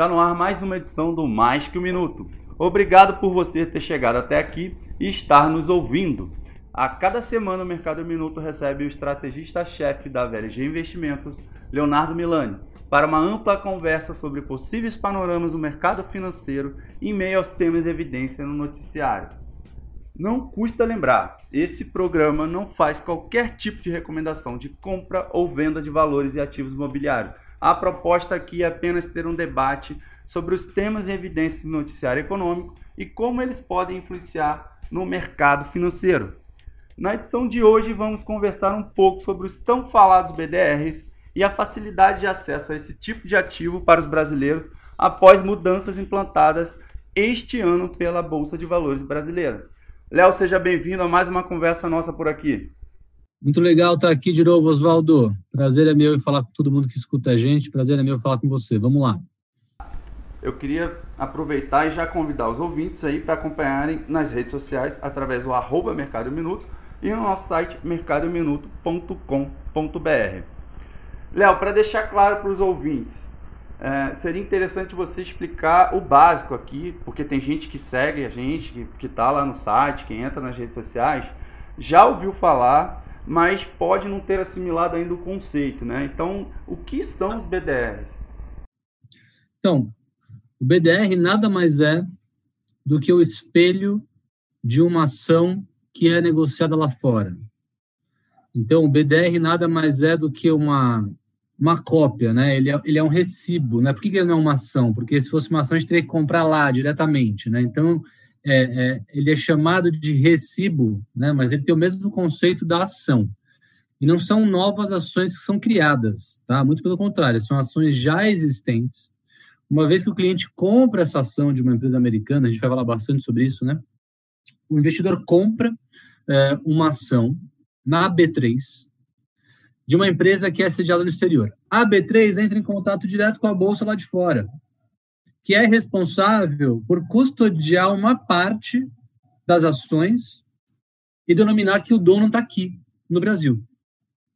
Está no ar mais uma edição do Mais que um Minuto. Obrigado por você ter chegado até aqui e estar nos ouvindo. A cada semana o Mercado Minuto recebe o estrategista-chefe da VLG Investimentos, Leonardo Milani, para uma ampla conversa sobre possíveis panoramas do mercado financeiro em meio aos temas em evidência no noticiário. Não custa lembrar, esse programa não faz qualquer tipo de recomendação de compra ou venda de valores e ativos imobiliários a proposta aqui é apenas ter um debate sobre os temas em evidência do noticiário econômico e como eles podem influenciar no mercado financeiro. Na edição de hoje, vamos conversar um pouco sobre os tão falados BDRs e a facilidade de acesso a esse tipo de ativo para os brasileiros após mudanças implantadas este ano pela Bolsa de Valores brasileira. Léo, seja bem-vindo a mais uma conversa nossa por aqui. Muito legal estar aqui de novo, Oswaldo. Prazer é meu falar com todo mundo que escuta a gente. Prazer é meu falar com você. Vamos lá. Eu queria aproveitar e já convidar os ouvintes aí para acompanharem nas redes sociais através do arroba Mercado Minuto e no nosso site mercadominuto.com.br. Léo, para deixar claro para os ouvintes, é, seria interessante você explicar o básico aqui, porque tem gente que segue a gente, que está lá no site, que entra nas redes sociais, já ouviu falar mas pode não ter assimilado ainda o conceito, né? Então, o que são os BDRs? Então, o BDR nada mais é do que o espelho de uma ação que é negociada lá fora. Então, o BDR nada mais é do que uma, uma cópia, né? Ele é, ele é um recibo, né? Por que, que ele não é uma ação? Porque se fosse uma ação, a gente teria que comprar lá diretamente, né? Então, é, é, ele é chamado de recibo, né, mas ele tem o mesmo conceito da ação. E não são novas ações que são criadas, tá? Muito pelo contrário, são ações já existentes. Uma vez que o cliente compra essa ação de uma empresa americana, a gente vai falar bastante sobre isso, né? O investidor compra é, uma ação na B3 de uma empresa que é sediada no exterior. A B3 entra em contato direto com a bolsa lá de fora que é responsável por custodiar uma parte das ações e denominar que o dono está aqui, no Brasil.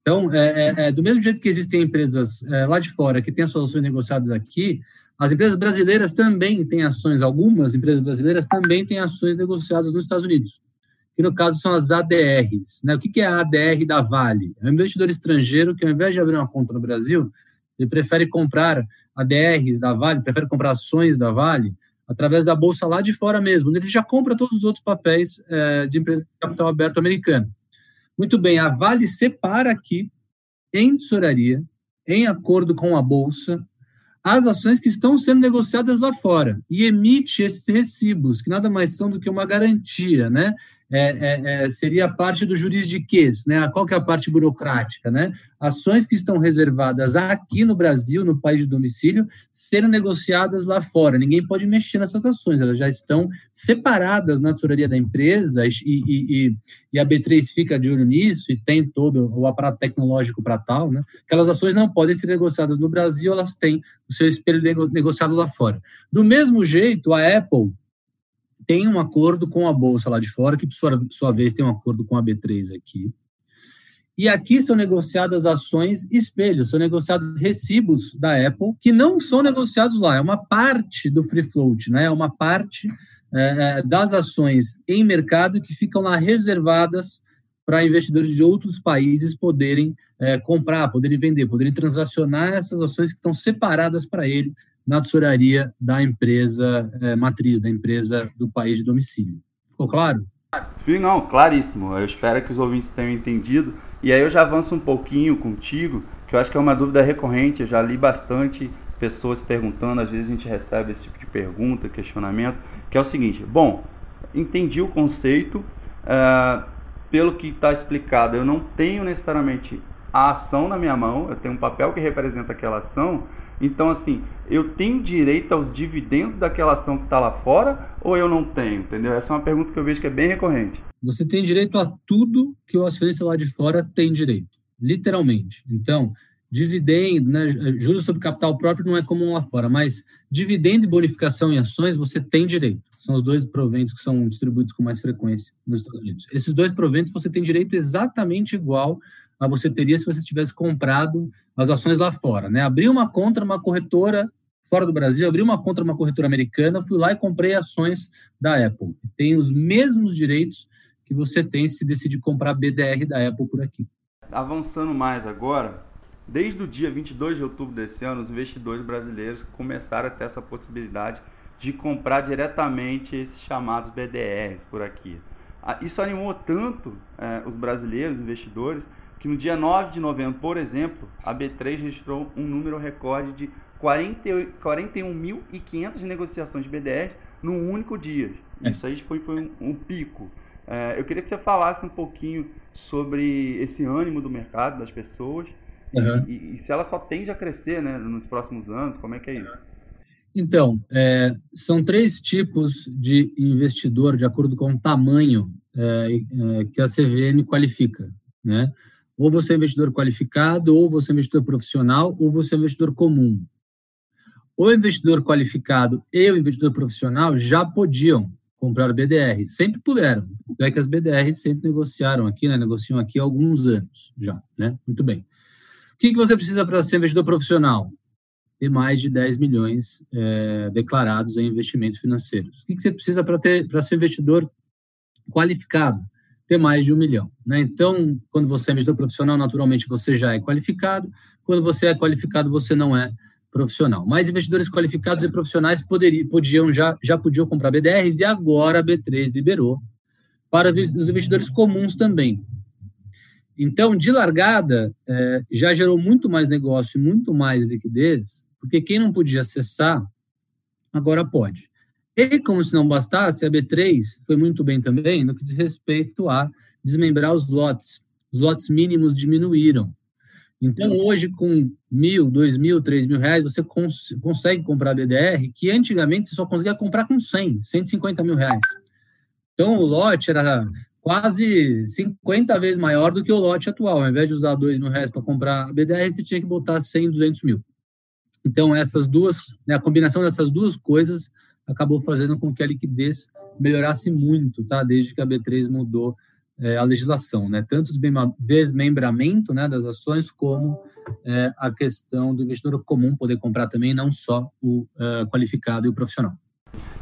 Então, é, é, é, do mesmo jeito que existem empresas é, lá de fora que têm suas ações negociadas aqui, as empresas brasileiras também têm ações, algumas empresas brasileiras também têm ações negociadas nos Estados Unidos, que no caso são as ADRs. Né? O que é a ADR da Vale? É um investidor estrangeiro que, ao invés de abrir uma conta no Brasil, ele prefere comprar ADRs da Vale, prefere comprar ações da Vale através da bolsa lá de fora mesmo, ele já compra todos os outros papéis é, de empresa de capital aberto americano. Muito bem, a Vale separa aqui, em tesouraria, em acordo com a bolsa, as ações que estão sendo negociadas lá fora e emite esses recibos, que nada mais são do que uma garantia, né? É, é, é, seria parte do jurisdiquês, né? Qual que é a parte burocrática, né? Ações que estão reservadas aqui no Brasil, no país de domicílio, serem negociadas lá fora. Ninguém pode mexer nessas ações, elas já estão separadas na tesouraria da empresa e, e, e a B3 fica de olho nisso e tem todo o aparato tecnológico para tal, né? Aquelas ações não podem ser negociadas no Brasil, elas têm o seu espelho negociado lá fora. Do mesmo jeito, a Apple tem um acordo com a bolsa lá de fora, que por sua, sua vez tem um acordo com a B3 aqui. E aqui são negociadas ações espelho, são negociados recibos da Apple que não são negociados lá, é uma parte do free float, né? é uma parte é, é das ações em mercado que ficam lá reservadas para investidores de outros países poderem é, comprar, poderem vender, poderem transacionar essas ações que estão separadas para ele na tesouraria da empresa é, matriz, da empresa do país de domicílio. Ficou claro? Sim, não, claríssimo. Eu espero que os ouvintes tenham entendido. E aí eu já avanço um pouquinho contigo, que eu acho que é uma dúvida recorrente. Eu já li bastante pessoas perguntando, às vezes a gente recebe esse tipo de pergunta, questionamento, que é o seguinte: bom, entendi o conceito, uh, pelo que está explicado, eu não tenho necessariamente a ação na minha mão, eu tenho um papel que representa aquela ação, então, assim, eu tenho direito aos dividendos daquela ação que está lá fora ou eu não tenho? Entendeu? Essa é uma pergunta que eu vejo que é bem recorrente. Você tem direito a tudo que o acionista lá de fora tem direito, literalmente. Então, dividendo, né, juros sobre capital próprio não é comum lá fora, mas dividendo e bonificação em ações você tem direito. São os dois proventos que são distribuídos com mais frequência nos Estados Unidos. Esses dois proventos você tem direito exatamente igual a você teria se você tivesse comprado as ações lá fora, né? Abrir uma conta numa corretora fora do Brasil, abri uma conta numa corretora americana, fui lá e comprei ações da Apple. Tem os mesmos direitos que você tem se decidir comprar BDR da Apple por aqui. Avançando mais agora, desde o dia 22 de outubro desse ano, os investidores brasileiros começaram a ter essa possibilidade de comprar diretamente esses chamados BDRs por aqui. Ah, isso animou tanto é, os brasileiros, investidores, que no dia 9 de novembro, por exemplo, a B3 registrou um número recorde de 41.500 negociações de BDR num único dia. É. Isso aí foi, foi um, um pico. É, eu queria que você falasse um pouquinho sobre esse ânimo do mercado, das pessoas, uhum. e, e, se ela só tende a crescer né, nos próximos anos, como é que é isso? Então, é, são três tipos de investidor de acordo com o tamanho é, é, que a CVM qualifica, né? Ou você é investidor qualificado, ou você é investidor profissional, ou você é investidor comum. O investidor qualificado e o investidor profissional já podiam comprar BDR, sempre puderam. É que as BDRs sempre negociaram aqui, né? Negociam aqui há alguns anos já, né? Muito bem. O que, você precisa para ser investidor profissional? ter mais de 10 milhões é, declarados em investimentos financeiros. O que, que você precisa para ser investidor qualificado? Ter mais de um milhão. Né? Então, quando você é investidor profissional, naturalmente você já é qualificado. Quando você é qualificado, você não é profissional. Mas investidores qualificados e profissionais poderiam, podiam já, já podiam comprar BDRs e agora a B3 liberou para os investidores comuns também. Então, de largada, é, já gerou muito mais negócio e muito mais liquidez porque quem não podia acessar, agora pode. E como se não bastasse, a B3 foi muito bem também no que diz respeito a desmembrar os lotes. Os lotes mínimos diminuíram. Então, hoje, com mil, dois mil, três mil reais, você cons consegue comprar BDR, que antigamente você só conseguia comprar com 100, 150 mil reais. Então, o lote era quase 50 vezes maior do que o lote atual. Ao invés de usar dois mil reais para comprar BDR, você tinha que botar 100, 200 mil. Então, essas duas, né, a combinação dessas duas coisas acabou fazendo com que a liquidez melhorasse muito, tá? Desde que a B3 mudou é, a legislação, né? Tanto o desmembramento né, das ações, como é, a questão do investidor comum poder comprar também, não só o é, qualificado e o profissional.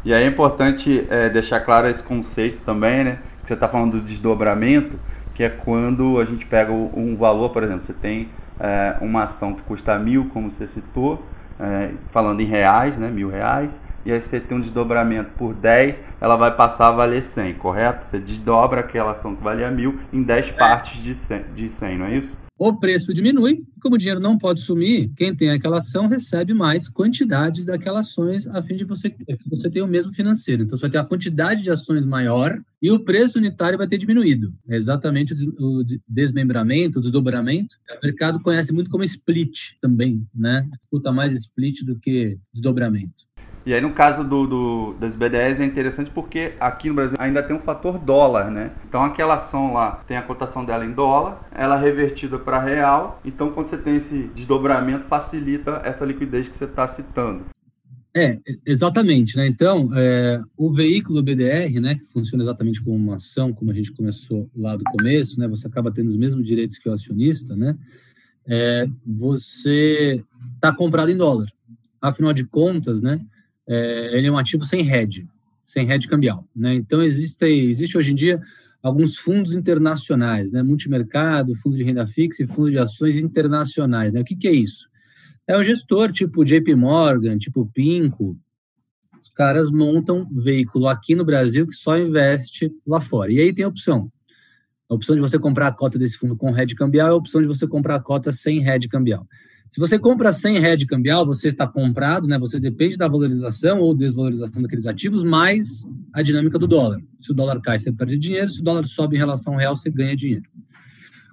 E aí é importante é, deixar claro esse conceito também, né? Que você está falando do desdobramento, que é quando a gente pega um valor, por exemplo, você tem é, uma ação que custa mil, como você citou, é, falando em reais, né, mil reais, e aí você tem um desdobramento por 10, ela vai passar a valer 100, correto? Você desdobra aquela ação que valia mil em 10 partes de 100, de 100, não é isso? O preço diminui, como o dinheiro não pode sumir, quem tem aquela ação recebe mais quantidades daquelas ações a fim de você, que você tenha o mesmo financeiro. Então, você vai ter a quantidade de ações maior e o preço unitário vai ter diminuído. É exatamente o desmembramento, o desdobramento. O mercado conhece muito como split também, né? Escuta mais split do que desdobramento. E aí, no caso do, do, das BDRs, é interessante porque aqui no Brasil ainda tem um fator dólar, né? Então, aquela ação lá tem a cotação dela em dólar, ela é revertida para real. Então, quando você tem esse desdobramento, facilita essa liquidez que você está citando. É, exatamente, né? Então, é, o veículo BDR, né, que funciona exatamente como uma ação, como a gente começou lá do começo, né? Você acaba tendo os mesmos direitos que o acionista, né? É, você está comprado em dólar. Afinal de contas, né? É, ele é um ativo sem hedge, sem hedge cambial. Né? Então, existe, existe hoje em dia alguns fundos internacionais, né? multimercado, fundo de renda fixa e fundo de ações internacionais. Né? O que, que é isso? É um gestor tipo JP Morgan, tipo Pinco. Os caras montam veículo aqui no Brasil que só investe lá fora. E aí tem a opção. A opção de você comprar a cota desse fundo com hedge cambial é a opção de você comprar a cota sem hedge cambial. Se você compra sem hedge cambial, você está comprado, né? Você depende da valorização ou desvalorização daqueles ativos, mais a dinâmica do dólar. Se o dólar cai, você perde dinheiro. Se o dólar sobe em relação ao real, você ganha dinheiro.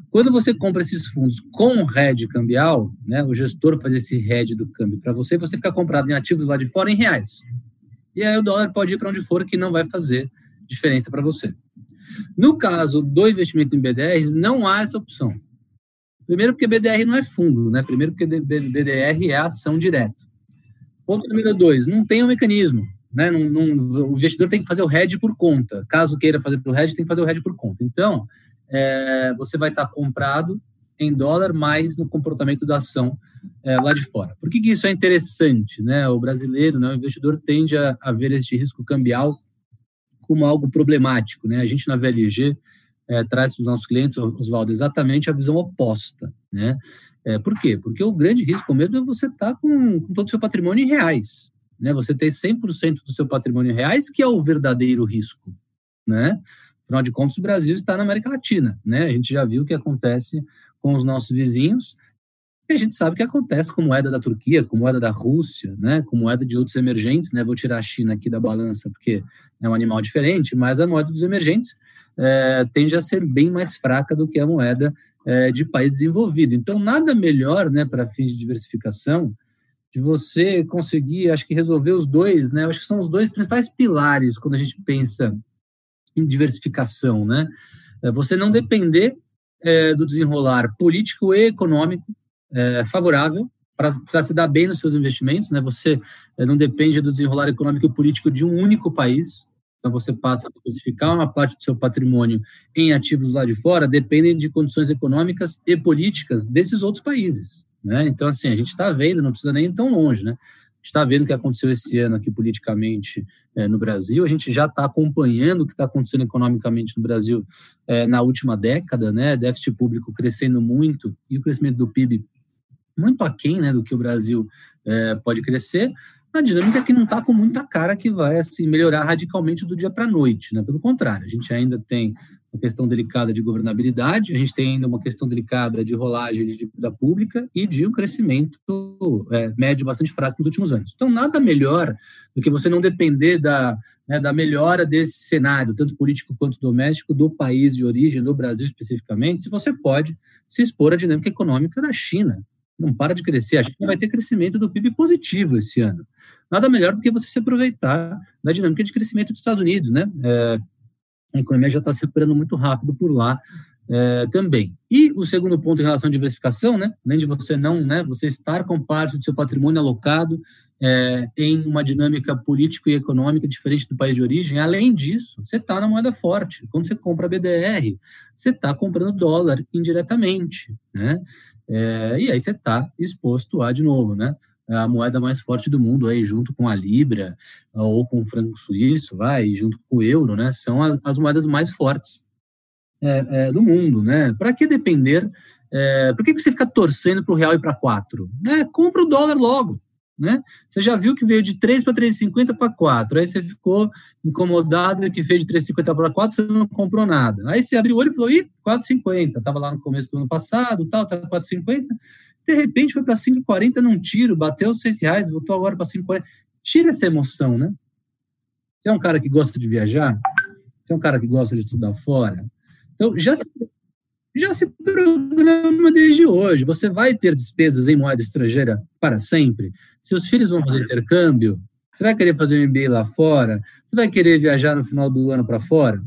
Quando você compra esses fundos com hedge cambial, né, o gestor faz esse hedge do câmbio para você, você fica comprado em ativos lá de fora em reais. E aí o dólar pode ir para onde for que não vai fazer diferença para você. No caso do investimento em BDRs, não há essa opção. Primeiro, porque BDR não é fundo, né? Primeiro, porque BDR é ação direta. Ponto número dois, não tem um mecanismo. Né? Não, não, o investidor tem que fazer o hedge por conta. Caso queira fazer o hedge, tem que fazer o hedge por conta. Então, é, você vai estar comprado em dólar, mais no comportamento da ação é, lá de fora. Por que, que, isso é interessante? Né? O brasileiro, né, o investidor, tende a, a ver este risco cambial como algo problemático. Né? A gente, na VLG, é, traz para os nossos clientes, Oswaldo, exatamente a visão oposta. Né? É, por quê? Porque o grande risco mesmo é você estar tá com, com todo o seu patrimônio em reais. Né? Você ter 100% do seu patrimônio em reais, que é o verdadeiro risco. Né? Afinal de contas, o Brasil está na América Latina. Né? A gente já viu o que acontece com os nossos vizinhos, e a gente sabe o que acontece com moeda da Turquia, com moeda da Rússia, né, com moeda de outros emergentes, né, vou tirar a China aqui da balança porque é um animal diferente, mas a moeda dos emergentes é, tende a ser bem mais fraca do que a moeda é, de país desenvolvido. Então, nada melhor, né, para fins de diversificação, de você conseguir, acho que resolver os dois, né, acho que são os dois principais pilares quando a gente pensa em diversificação, né, é você não depender é, do desenrolar político e econômico é, favorável para se dar bem nos seus investimentos, né? Você é, não depende do desenrolar econômico e político de um único país, então você passa a diversificar uma parte do seu patrimônio em ativos lá de fora, dependem de condições econômicas e políticas desses outros países, né? Então assim a gente está vendo, não precisa nem ir tão longe, né? está vendo o que aconteceu esse ano aqui politicamente é, no Brasil, a gente já está acompanhando o que está acontecendo economicamente no Brasil é, na última década, né? Déficit público crescendo muito e o crescimento do PIB muito aquém né, do que o Brasil é, pode crescer, uma dinâmica que não está com muita cara que vai assim, melhorar radicalmente do dia para a noite. Né? Pelo contrário, a gente ainda tem uma questão delicada de governabilidade, a gente tem ainda uma questão delicada de rolagem de dívida pública e de um crescimento é, médio bastante fraco nos últimos anos. Então, nada melhor do que você não depender da, né, da melhora desse cenário, tanto político quanto doméstico, do país de origem, do Brasil especificamente, se você pode se expor à dinâmica econômica da China não para de crescer. A gente vai ter crescimento do PIB positivo esse ano. Nada melhor do que você se aproveitar da dinâmica de crescimento dos Estados Unidos, né? É, a economia já está se recuperando muito rápido por lá é, também. E o segundo ponto em relação à diversificação, né? Além de você não, né? Você estar com parte do seu patrimônio alocado é, em uma dinâmica política e econômica diferente do país de origem. Além disso, você está na moeda forte. Quando você compra BDR, você está comprando dólar indiretamente, né? É, e aí você está exposto a, de novo, né? A moeda mais forte do mundo, aí, junto com a Libra ou com o franco suíço, vai, junto com o euro, né? São as, as moedas mais fortes é, é, do mundo, né? Para que depender? É, por que, que você fica torcendo para o real e para quatro? Né? Compra o dólar logo né? Você já viu que veio de 3 para 3,50 para 4. Aí você ficou incomodado que veio de 3,50 para 4, você não comprou nada. Aí você abriu o olho e falou: ih, 4,50. Estava lá no começo do ano passado, tal, tá 4,50. De repente foi para 5,40 num tiro, bateu 6 reais, voltou agora para 5,40. Tira essa emoção, né? Você é um cara que gosta de viajar? Você é um cara que gosta de estudar fora? Então, já se já se programa desde hoje. Você vai ter despesas em moeda estrangeira para sempre. Seus filhos vão fazer intercâmbio. Você vai querer fazer um MBA lá fora. Você vai querer viajar no final do ano para fora.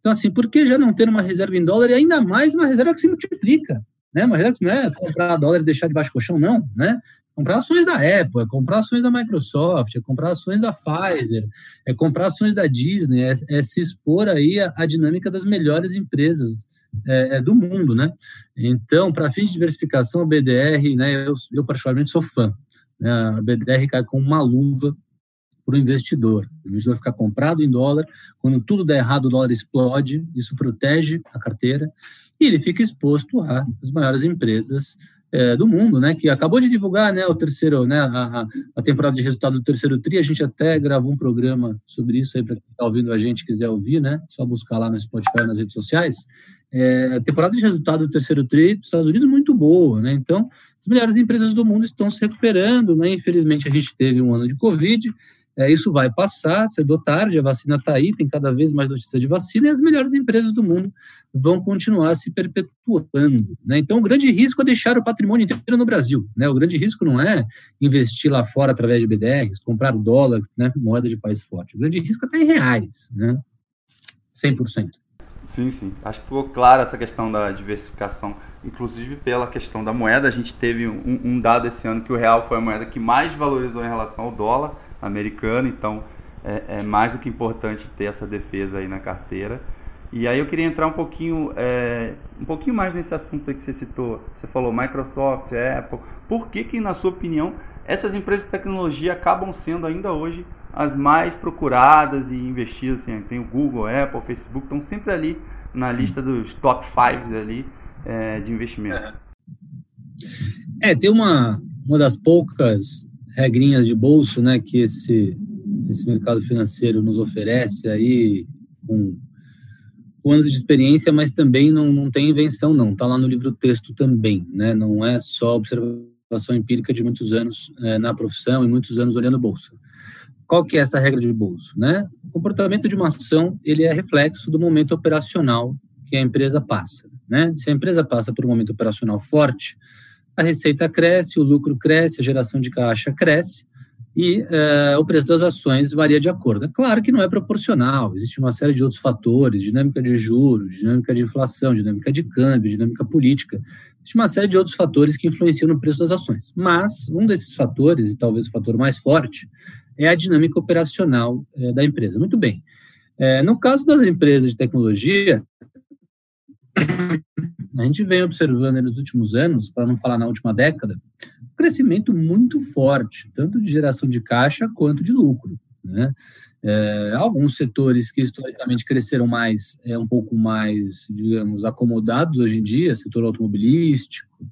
Então, assim, por que já não ter uma reserva em dólar e ainda mais uma reserva que se multiplica? Né? Uma reserva que não é comprar dólar e deixar debaixo do colchão, não. Né? comprar ações da Apple, é comprar ações da Microsoft, é comprar ações da Pfizer, é comprar ações da Disney, é, é se expor aí à, à dinâmica das melhores empresas é, é do mundo, né? Então, para fins de diversificação, a BDR, né, eu, eu particularmente sou fã. Né? A BDR cai com uma luva para o investidor. O investidor fica comprado em dólar, quando tudo der errado, o dólar explode, isso protege a carteira, e ele fica exposto às maiores empresas é, do mundo, né, que acabou de divulgar, né, o terceiro, né, a, a temporada de resultados do terceiro tri, a gente até gravou um programa sobre isso aí para quem está ouvindo a gente quiser ouvir, né, só buscar lá no Spotify nas redes sociais. É, a temporada de resultados do terceiro tri dos Estados Unidos muito boa, né, então as melhores empresas do mundo estão se recuperando, né, infelizmente a gente teve um ano de Covid, é, isso vai passar cedo ou tarde, a vacina está aí, tem cada vez mais notícia de vacina, e as melhores empresas do mundo vão continuar se perpetuando. Né? Então, o grande risco é deixar o patrimônio inteiro no Brasil. Né? O grande risco não é investir lá fora através de BDRs, comprar dólar, né? moeda de país forte. O grande risco é estar em reais, né? 100%. Sim, sim. Acho que ficou clara essa questão da diversificação, inclusive pela questão da moeda. A gente teve um, um dado esse ano que o real foi a moeda que mais valorizou em relação ao dólar americano, então é, é, mais do que importante ter essa defesa aí na carteira. E aí eu queria entrar um pouquinho, é, um pouquinho mais nesse assunto que você citou. Você falou Microsoft, Apple. Por que que, na sua opinião, essas empresas de tecnologia acabam sendo ainda hoje as mais procuradas e investidas? Assim, tem o Google, Apple, Facebook, estão sempre ali na lista dos top 5 ali é, de investimento. É, tem uma, uma das poucas regrinhas de bolso né, que esse, esse mercado financeiro nos oferece aí com anos de experiência, mas também não, não tem invenção, não. Está lá no livro texto também, né? Não é só observação empírica de muitos anos é, na profissão e muitos anos olhando bolsa. Qual que é essa regra de bolso, né? O comportamento de uma ação, ele é reflexo do momento operacional que a empresa passa, né? Se a empresa passa por um momento operacional forte, a receita cresce, o lucro cresce, a geração de caixa cresce, e uh, o preço das ações varia de acordo. É claro que não é proporcional, existe uma série de outros fatores, dinâmica de juros, dinâmica de inflação, dinâmica de câmbio, dinâmica política, existe uma série de outros fatores que influenciam no preço das ações. Mas um desses fatores, e talvez o fator mais forte, é a dinâmica operacional uh, da empresa. Muito bem. Uh, no caso das empresas de tecnologia, a gente vem observando nos últimos anos, para não falar na última década, um crescimento muito forte, tanto de geração de caixa quanto de lucro. Né? É, alguns setores que historicamente cresceram mais, é um pouco mais, digamos, acomodados hoje em dia, setor automobilístico,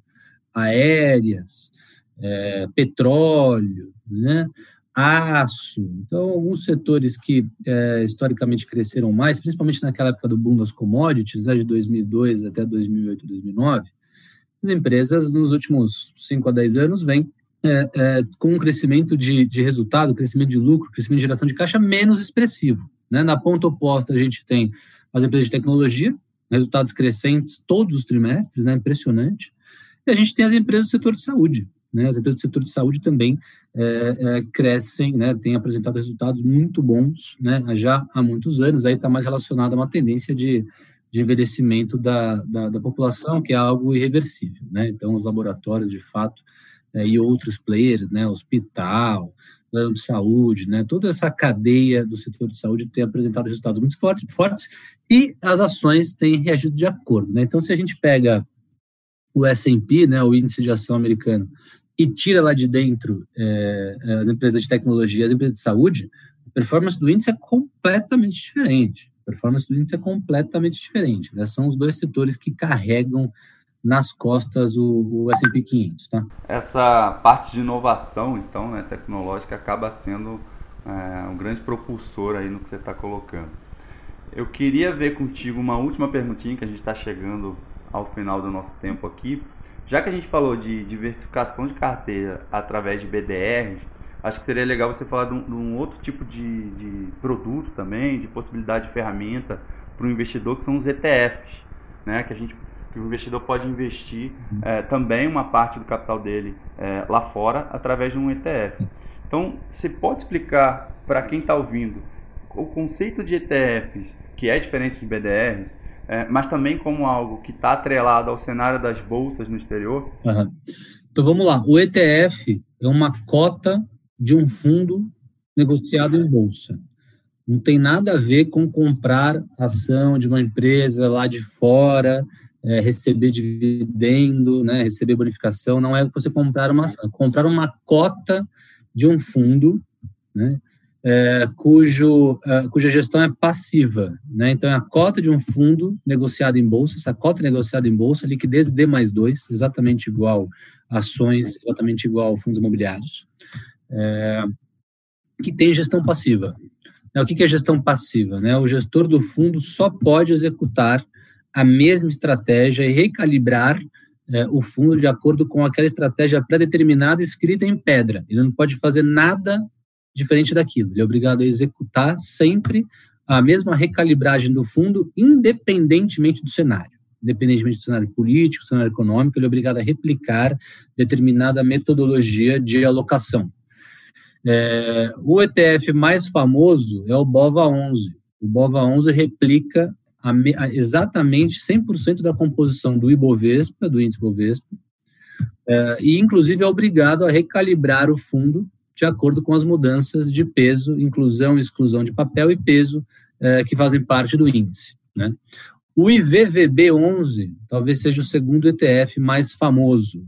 aéreas, é, petróleo, né? Aço. Então, alguns setores que é, historicamente cresceram mais, principalmente naquela época do boom das commodities, né, de 2002 até 2008, 2009, as empresas nos últimos 5 a 10 anos vêm é, é, com um crescimento de, de resultado, crescimento de lucro, crescimento de geração de caixa menos expressivo. Né? Na ponta oposta, a gente tem as empresas de tecnologia, resultados crescentes todos os trimestres, né? impressionante. E a gente tem as empresas do setor de saúde, né? As empresas do setor de saúde também é, é, crescem, né? têm apresentado resultados muito bons né? já há muitos anos. Aí está mais relacionado a uma tendência de, de envelhecimento da, da, da, população, que é algo irreversível. Né? Então, os laboratórios, de fato, é, e outros players, né? hospital, plano de saúde, né? toda essa cadeia do setor de saúde tem apresentado resultados muito fortes, fortes e as ações têm reagido de acordo. Né? Então, se a gente pega o S&P, né, o índice de ação americano, e tira lá de dentro é, as empresas de tecnologia, as empresas de saúde, a performance do índice é completamente diferente. A performance do índice é completamente diferente. Né? São os dois setores que carregam nas costas o, o S&P 500, tá? Essa parte de inovação, então, né, tecnológica, acaba sendo é, um grande propulsor aí no que você está colocando. Eu queria ver contigo uma última perguntinha, que a gente está chegando ao final do nosso tempo aqui. Já que a gente falou de diversificação de carteira através de BDRs, acho que seria legal você falar de um, de um outro tipo de, de, produto também, de possibilidade de ferramenta para o investidor, que são os ETFs, né? que, a gente, que o investidor pode investir é, também uma parte do capital dele é, lá fora através de um ETF. Então, você pode explicar para quem está ouvindo o conceito de ETFs, que é diferente de BDRs, é, mas também como algo que está atrelado ao cenário das bolsas no exterior? Uhum. Então vamos lá. O ETF é uma cota de um fundo negociado em bolsa. Não tem nada a ver com comprar ação de uma empresa lá de fora, é, receber dividendo, né, receber bonificação. Não é você comprar uma comprar uma cota de um fundo, né, é, cujo, é, cuja gestão é passiva. Né? Então, é a cota de um fundo negociado em bolsa, essa cota negociada em bolsa, liquidez D mais 2, exatamente igual ações, exatamente igual fundos imobiliários, é, que tem gestão passiva. É, o que é gestão passiva? Né? O gestor do fundo só pode executar a mesma estratégia e recalibrar é, o fundo de acordo com aquela estratégia pré-determinada escrita em pedra. Ele não pode fazer nada diferente daquilo. Ele é obrigado a executar sempre a mesma recalibragem do fundo, independentemente do cenário. Independentemente do cenário político, cenário econômico, ele é obrigado a replicar determinada metodologia de alocação. É, o ETF mais famoso é o BOVA11. O BOVA11 replica a, a, exatamente 100% da composição do Ibovespa, do índice Ibovespa, é, e inclusive é obrigado a recalibrar o fundo de acordo com as mudanças de peso, inclusão e exclusão de papel e peso eh, que fazem parte do índice. né? O IVVB11 talvez seja o segundo ETF mais famoso.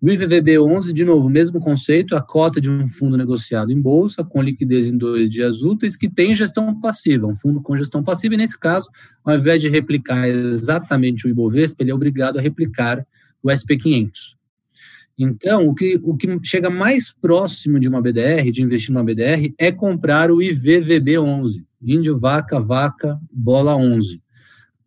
O IVVB11, de novo, mesmo conceito, a cota de um fundo negociado em bolsa, com liquidez em dois dias úteis, que tem gestão passiva, um fundo com gestão passiva, e nesse caso, ao invés de replicar exatamente o Ibovespa, ele é obrigado a replicar o SP500. Então, o que, o que chega mais próximo de uma BDR, de investir numa BDR, é comprar o IVVB11, Índio, Vaca, Vaca, Bola 11.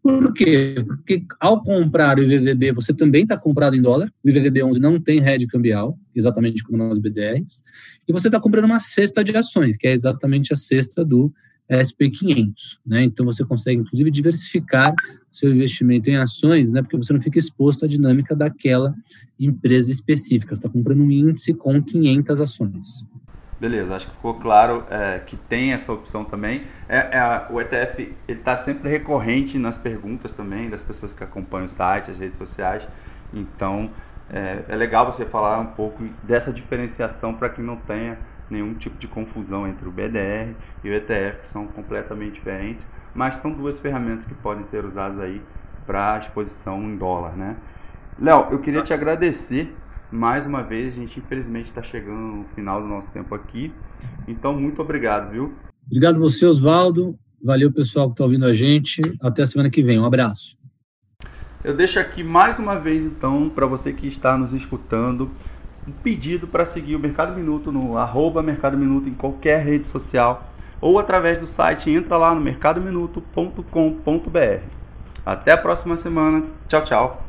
Por quê? Porque ao comprar o IVVB, você também está comprado em dólar. O IVVB11 não tem rede cambial, exatamente como nas BDRs. E você está comprando uma cesta de ações, que é exatamente a cesta do SP500. Né? Então, você consegue, inclusive, diversificar seu investimento em ações, né? porque você não fica exposto à dinâmica daquela empresa específica. Você está comprando um índice com 500 ações. Beleza, acho que ficou claro é, que tem essa opção também. É, é o ETF ele está sempre recorrente nas perguntas também das pessoas que acompanham o site, as redes sociais. Então é, é legal você falar um pouco dessa diferenciação para que não tenha nenhum tipo de confusão entre o BDR e o ETF, que são completamente diferentes, mas são duas ferramentas que podem ser usadas aí para exposição em dólar, né? Léo, eu queria te agradecer mais uma vez, a gente infelizmente está chegando no final do nosso tempo aqui. Então, muito obrigado, viu? Obrigado você, Oswaldo. Valeu, pessoal que está ouvindo a gente. Até a semana que vem. Um abraço. Eu deixo aqui mais uma vez, então, para você que está nos escutando, um pedido para seguir o Mercado Minuto no arroba Mercado Minuto em qualquer rede social ou através do site. Entra lá no mercadominuto.com.br. Até a próxima semana. Tchau, tchau.